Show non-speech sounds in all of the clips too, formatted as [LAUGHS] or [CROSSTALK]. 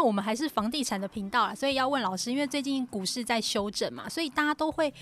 为我们还是房地产的频道啦，所以要问老师，因为最近股市在修整嘛，所以大家都会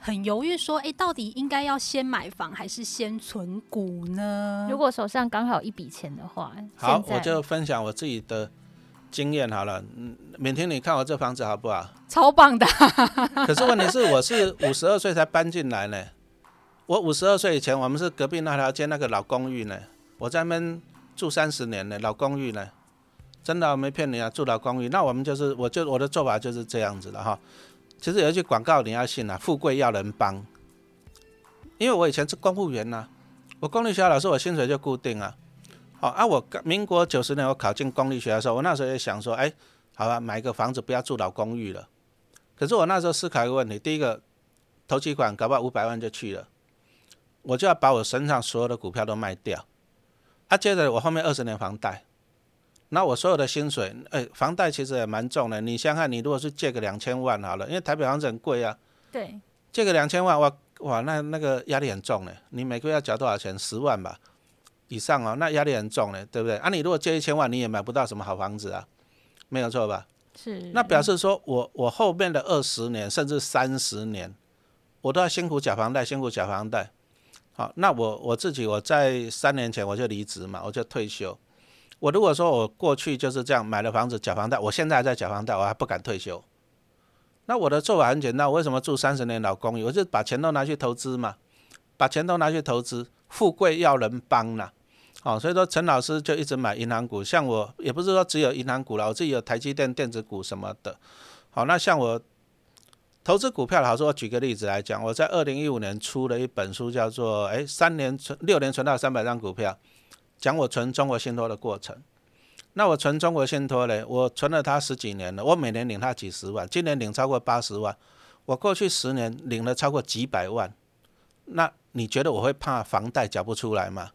很犹豫，说，哎，到底应该要先买房还是先存股呢？如果手上刚好有一笔钱的话，好，我就分享我自己的经验好了。嗯，勉天，你看我这房子好不好？超棒的。[LAUGHS] 可是问题是，我是五十二岁才搬进来呢。我五十二岁以前，我们是隔壁那条街那个老公寓呢。我在那边住三十年呢，老公寓呢，真的没骗你啊，住老公寓。那我们就是，我就我的做法就是这样子的哈。其实有一句广告你要信啊，富贵要人帮。因为我以前是公务员呐，我公立学校老师我薪水就固定啊。好啊，我民国九十年我考进公立学校的时候，我那时候也想说，哎，好吧，买个房子不要住老公寓了。可是我那时候思考一个问题，第一个，投期款搞不好五百万就去了。我就要把我身上所有的股票都卖掉，啊，接着我后面二十年房贷，那我所有的薪水，哎，房贷其实也蛮重的。你想想，你如果是借个两千万好了，因为台北房子很贵啊，对，借个两千万，哇哇，那那个压力很重呢。你每个月要缴多少钱？十万吧以上哦，那压力很重呢，对不对？啊，你如果借一千万，你也买不到什么好房子啊，没有错吧？是。那表示说我我后面的二十年甚至三十年，我都要辛苦缴房贷，辛苦缴房贷。好，那我我自己我在三年前我就离职嘛，我就退休。我如果说我过去就是这样买了房子缴房贷，我现在还在缴房贷，我还不敢退休。那我的做法很简单，我为什么住三十年老公寓？我就把钱都拿去投资嘛，把钱都拿去投资，富贵要人帮呐。哦，所以说陈老师就一直买银行股，像我也不是说只有银行股了，我自己有台积电电子股什么的。好，那像我。投资股票好，我举个例子来讲，我在二零一五年出了一本书，叫做《哎三年存六年存到三百张股票》，讲我存中国信托的过程。那我存中国信托嘞，我存了它十几年了，我每年领它几十万，今年领超过八十万，我过去十年领了超过几百万。那你觉得我会怕房贷缴不出来吗？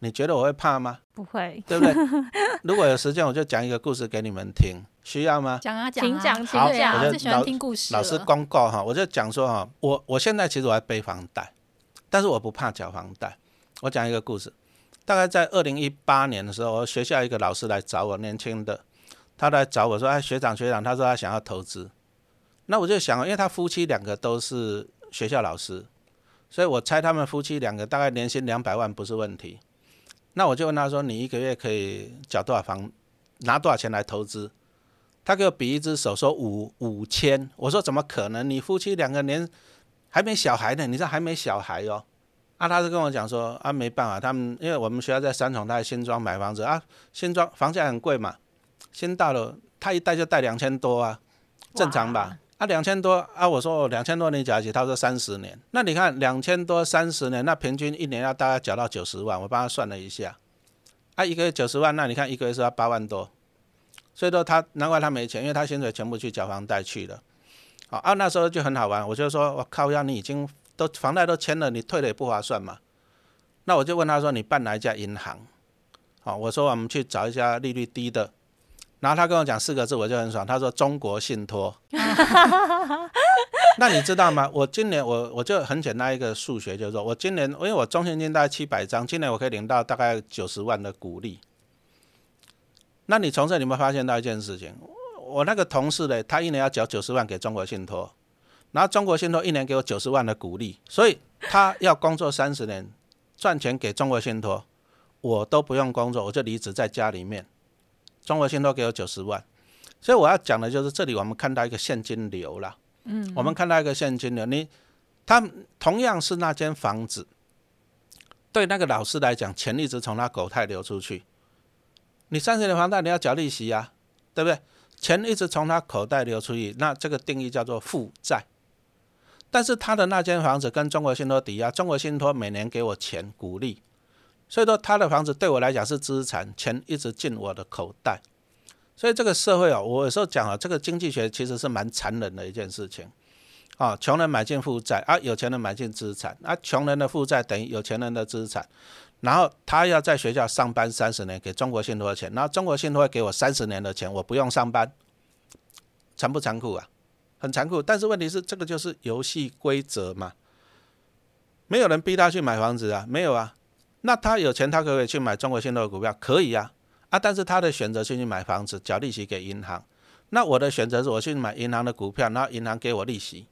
你觉得我会怕吗？不会，对不对？[LAUGHS] 如果有时间，我就讲一个故事给你们听，需要吗？讲啊，讲，讲，请讲。我最喜欢听故事。老师公告哈，我就讲说哈，我我现在其实我还背房贷，但是我不怕缴房贷。我讲一个故事，大概在二零一八年的时候，学校一个老师来找我，年轻的，他来找我说，哎，学长学长，他说他想要投资。那我就想，因为他夫妻两个都是学校老师，所以我猜他们夫妻两个大概年薪两百万不是问题。那我就问他说：“你一个月可以缴多少房，拿多少钱来投资？”他给我比一只手说五五千。我说：“怎么可能？你夫妻两个年还没小孩呢，你这还没小孩哦。”啊，他是跟我讲说：“啊，没办法，他们因为我们学校在三重，他在新庄买房子啊，新庄房价很贵嘛，新大楼他一贷就贷两千多啊，正常吧？”啊，两千多啊！我说两千多年缴起，他说三十年。那你看两千多三十年，那平均一年要大概缴到九十万。我帮他算了一下，啊，一个月九十万，那你看一个月是要八万多。所以说他难怪他没钱，因为他薪水全部去缴房贷去了。好啊，那时候就很好玩，我就说我靠，要你已经都房贷都签了，你退了也不划算嘛。那我就问他说，你办哪一家银行？好，我说我们去找一家利率低的。然后他跟我讲四个字，我就很爽。他说：“中国信托。[LAUGHS] ” [LAUGHS] 那你知道吗？我今年我我就很简单一个数学，就是说我今年因为我中现金大概七百张，今年我可以领到大概九十万的股利。那你从这里面发现到一件事情，我那个同事呢，他一年要缴九十万给中国信托，然后中国信托一年给我九十万的股利，所以他要工作三十年赚钱给中国信托，我都不用工作，我就离职在家里面。中国信托给我九十万，所以我要讲的就是这里我们看到一个现金流了。嗯，我们看到一个现金流，你他同样是那间房子，对那个老师来讲，钱一直从他口袋流出去。你三十年房贷你要缴利息啊，对不对？钱一直从他口袋流出去，那这个定义叫做负债。但是他的那间房子跟中国信托抵押，中国信托每年给我钱鼓励。所以说，他的房子对我来讲是资产，钱一直进我的口袋。所以这个社会啊，我有时候讲啊，这个经济学其实是蛮残忍的一件事情啊。穷人买进负债啊，有钱人买进资产啊。穷人的负债等于有钱人的资产，然后他要在学校上班三十年，给中国信托的钱，然后中国信托会给我三十年的钱，我不用上班，残不残酷啊？很残酷。但是问题是，这个就是游戏规则嘛。没有人逼他去买房子啊，没有啊。那他有钱，他可不可以去买中国信托的股票？可以呀。啊，啊，但是他的选择是去买房子，缴利息给银行。那我的选择是我去买银行的股票，然后银行给我利息，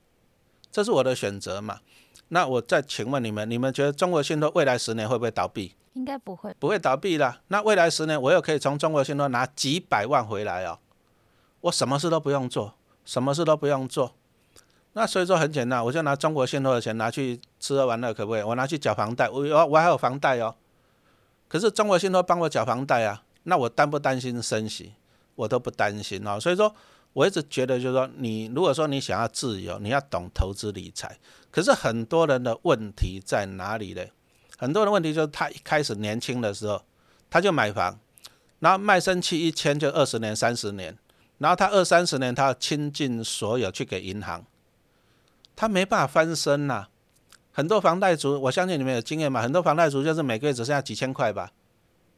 这是我的选择嘛？那我再请问你们，你们觉得中国信托未来十年会不会倒闭？应该不会。不会倒闭啦。那未来十年我又可以从中国信托拿几百万回来哦，我什么事都不用做，什么事都不用做。那所以说很简单，我就拿中国信托的钱拿去吃喝玩乐，可不可以？我拿去缴房贷，我我我还有房贷哦。可是中国信托帮我缴房贷啊，那我担不担心升息？我都不担心哦。所以说，我一直觉得就是说，你如果说你想要自由，你要懂投资理财。可是很多人的问题在哪里呢？很多人问题就是他一开始年轻的时候，他就买房，然后卖身契一签就二十年、三十年，然后他二三十年他要倾尽所有去给银行。他没办法翻身呐，很多房贷族，我相信你们有经验嘛，很多房贷族就是每个月只剩下几千块吧，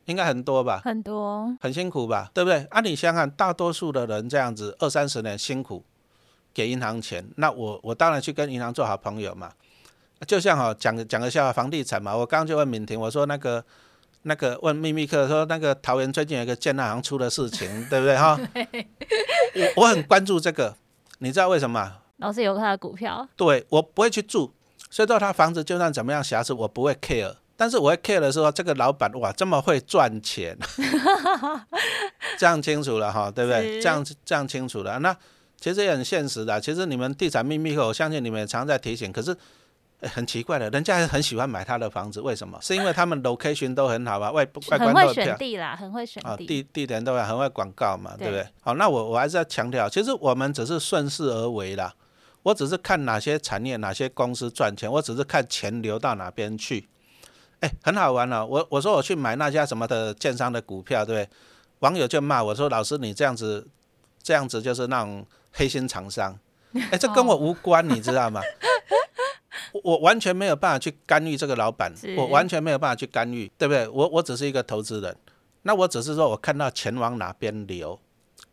应该很多吧，很多，很辛苦吧，对不对？啊，你想想，大多数的人这样子二三十年辛苦给银行钱，那我我当然去跟银行做好朋友嘛，就像哈讲讲个笑话，房地产嘛，我刚刚就问敏婷，我说那个那个问秘密课说那个桃园最近有一个建行出的事情，[LAUGHS] 对不对哈？我我很关注这个，你知道为什么？老师有他的股票，对我不会去住，所以说他房子就算怎么样瑕疵，我不会 care。但是我会 care 的是说，这个老板哇这么会赚钱，[LAUGHS] 这样清楚了哈，对不对？这样这样清楚了。那其实也很现实的。其实你们地产秘密课，我相信你们也常在提醒。可是很奇怪的，人家很喜欢买他的房子，为什么？是因为他们 location 都很好吧？外外观都很选地啦，很会选地，地地点都很会广告嘛，对不对？好，那我我还是要强调，其实我们只是顺势而为啦。我只是看哪些产业、哪些公司赚钱，我只是看钱流到哪边去。哎，很好玩了。我我说我去买那家什么的建商的股票，对不对？网友就骂我说：“老师，你这样子，这样子就是那种黑心厂商。”哎，这跟我无关，你知道吗？我完全没有办法去干预这个老板，我完全没有办法去干预，对不对？我我只是一个投资人，那我只是说我看到钱往哪边流，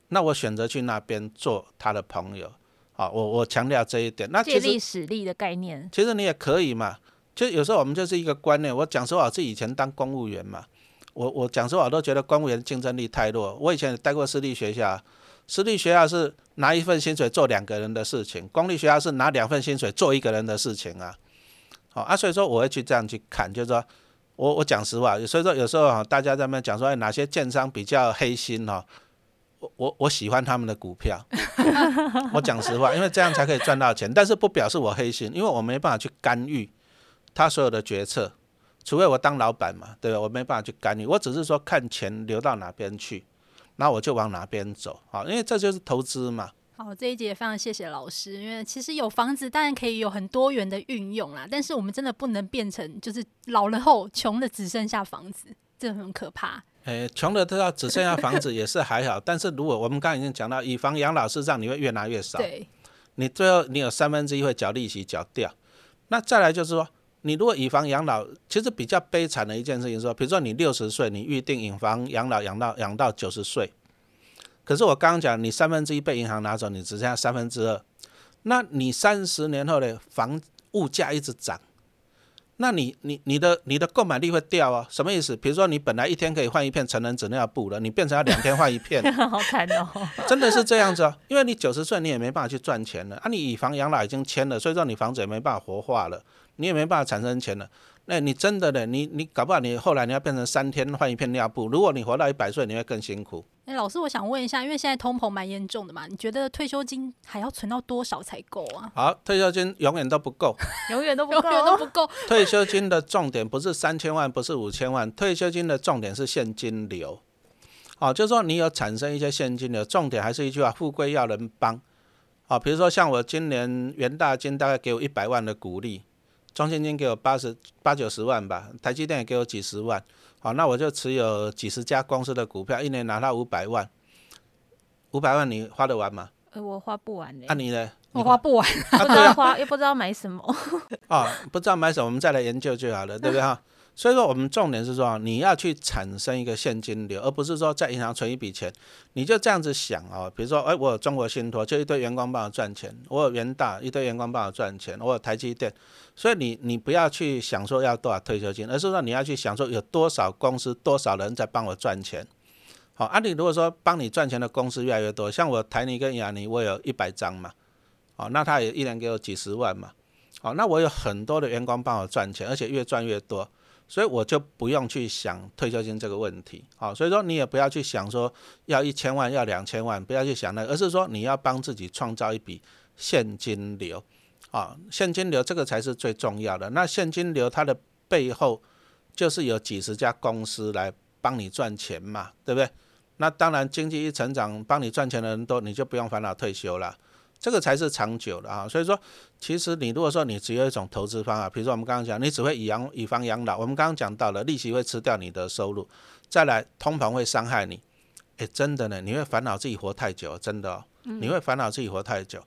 那我选择去那边做他的朋友。好，我我强调这一点。那借力使力的概念，其实你也可以嘛。就有时候我们就是一个观念。我讲实话，是以前当公务员嘛。我我讲实话，我都觉得公务员竞争力太弱。我以前待过私立学校，私立学校是拿一份薪水做两个人的事情，公立学校是拿两份薪水做一个人的事情啊。好啊，所以说我会去这样去看，就是说我我讲实话，所以说有时候啊，大家在那讲说哪些建商比较黑心哈。我我喜欢他们的股票，[LAUGHS] 我讲实话，因为这样才可以赚到钱。但是不表示我黑心，因为我没办法去干预他所有的决策，除非我当老板嘛，对吧？我没办法去干预，我只是说看钱流到哪边去，那我就往哪边走好，因为这就是投资嘛。好，这一节非常谢谢老师，因为其实有房子当然可以有很多元的运用啦，但是我们真的不能变成就是老了后穷的只剩下房子，这很可怕。诶，穷的都要只剩下房子也是还好，但是如果我们刚刚已经讲到以房养老，是让你会越拿越少。对，你最后你有三分之一会缴利息缴掉。那再来就是说，你如果以房养老，其实比较悲惨的一件事情说，比如说你六十岁，你预定以房养老养到养到九十岁，可是我刚刚讲你三分之一被银行拿走，你只剩下三分之二，那你三十年后的房物价一直涨。那你你你的你的购买力会掉啊？什么意思？比如说你本来一天可以换一片成人纸尿布了，你变成要两天换一片，好惨哦！真的是这样子哦？因为你九十岁你也没办法去赚钱了啊！你以房养老已经签了，所以说你房子也没办法活化了，你也没办法产生钱了。那你真的呢？你你搞不好你后来你要变成三天换一片尿布。如果你活到一百岁，你会更辛苦。哎，老师，我想问一下，因为现在通膨蛮严重的嘛，你觉得退休金还要存到多少才够啊？好，退休金永远都不够，永远都不够，永远都不够。退休金的重点不是三千万，不是五千万，退休金的重点是现金流。好，就是说你有产生一些现金流，重点还是一句话：富贵要人帮。好，比如说像我今年元大金大概给我一百万的股利。中信金给我八十八九十万吧，台积电也给我几十万，好，那我就持有几十家公司的股票，一年拿到五百万，五百万你花得完吗？呃，我花不完的那你呢？我花不完，不知道花又不知道买什么。啊，[LAUGHS] 不知道买什么，我们再来研究就好了，对不对哈？所以说，我们重点是说，你要去产生一个现金流，而不是说在银行存一笔钱。你就这样子想哦，比如说，哎，我有中国信托，就一堆员工帮我赚钱；我有元大，一堆员工帮我赚钱；我有台积电。所以你你不要去想说要多少退休金，而是说你要去想说有多少公司、多少人在帮我赚钱。好，啊，你如果说帮你赚钱的公司越来越多，像我台泥跟亚泥，我有一百张嘛，哦，那他也一年给我几十万嘛，哦，那我有很多的员工帮我赚钱，而且越赚越多，所以我就不用去想退休金这个问题，好，所以说你也不要去想说要一千万要两千万，不要去想那个，而是说你要帮自己创造一笔现金流，啊，现金流这个才是最重要的。那现金流它的背后就是有几十家公司来帮你赚钱嘛，对不对？那当然，经济一成长，帮你赚钱的人多，你就不用烦恼退休了，这个才是长久的啊。所以说，其实你如果说你只有一种投资方法，比如说我们刚刚讲，你只会以养以房养老，我们刚刚讲到了利息会吃掉你的收入，再来通膨会伤害你，诶，真的呢，你会烦恼自己活太久，真的哦，你会烦恼自己活太久。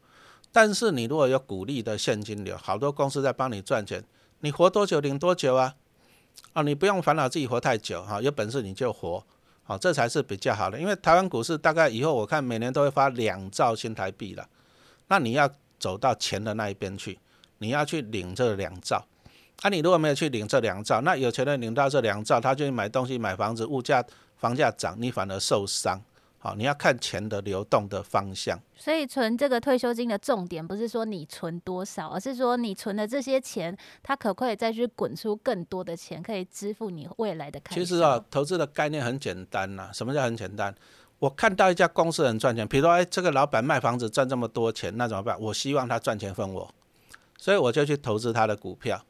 但是你如果有鼓励的现金流，好多公司在帮你赚钱，你活多久领多久啊？啊，你不用烦恼自己活太久哈，有本事你就活。好，这才是比较好的，因为台湾股市大概以后我看每年都会发两兆新台币了，那你要走到钱的那一边去，你要去领这两兆，啊，你如果没有去领这两兆，那有钱人领到这两兆，他就买东西买房子，物价房价涨，你反而受伤。好，你要看钱的流动的方向。所以存这个退休金的重点不是说你存多少，而是说你存的这些钱，它可不可以再去滚出更多的钱，可以支付你未来的开销。其实啊，投资的概念很简单呐。什么叫很简单？我看到一家公司很赚钱，比如说，哎，这个老板卖房子赚这么多钱，那怎么办？我希望他赚钱分我，所以我就去投资他的股票。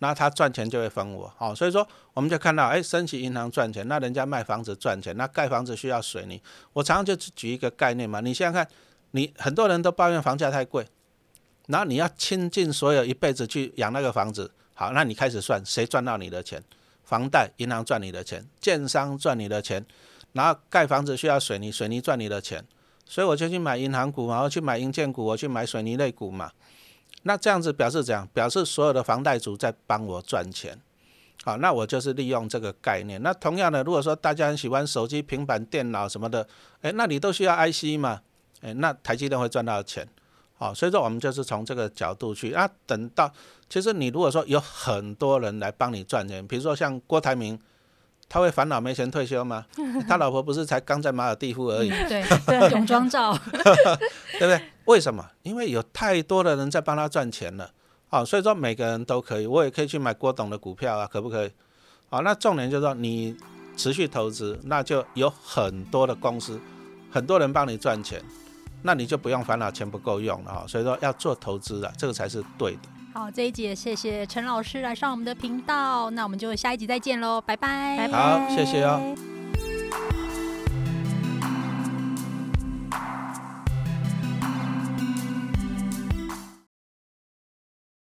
那他赚钱就会分我，好，所以说我们就看到，哎，升级银行赚钱，那人家卖房子赚钱，那盖房子需要水泥。我常常就举一个概念嘛，你想想看，你很多人都抱怨房价太贵，然后你要倾尽所有一辈子去养那个房子，好，那你开始算谁赚到你的钱？房贷银行赚你的钱，建商赚你的钱，然后盖房子需要水泥，水泥赚你的钱，所以我就去买银行股，然后去买银建股，我去买水泥类股嘛。那这样子表示怎样？表示所有的房贷族在帮我赚钱，好，那我就是利用这个概念。那同样的，如果说大家很喜欢手机、平板电脑什么的，哎，那你都需要 IC 嘛？哎，那台积电会赚到钱，好，所以说我们就是从这个角度去。那，等到其实你如果说有很多人来帮你赚钱，比如说像郭台铭。他会烦恼没钱退休吗？[LAUGHS] 他老婆不是才刚在马尔蒂夫而已。对 [LAUGHS] 对，泳装照，[LAUGHS] 对不对？为什么？因为有太多的人在帮他赚钱了。好，所以说每个人都可以，我也可以去买郭董的股票啊，可不可以？好，那重点就是说你持续投资，那就有很多的公司，很多人帮你赚钱，那你就不用烦恼钱不够用了哈。所以说要做投资啊，这个才是对的。好，这一集也谢谢陈老师来上我们的频道，那我们就下一集再见喽，拜拜，拜拜，好，谢谢哦。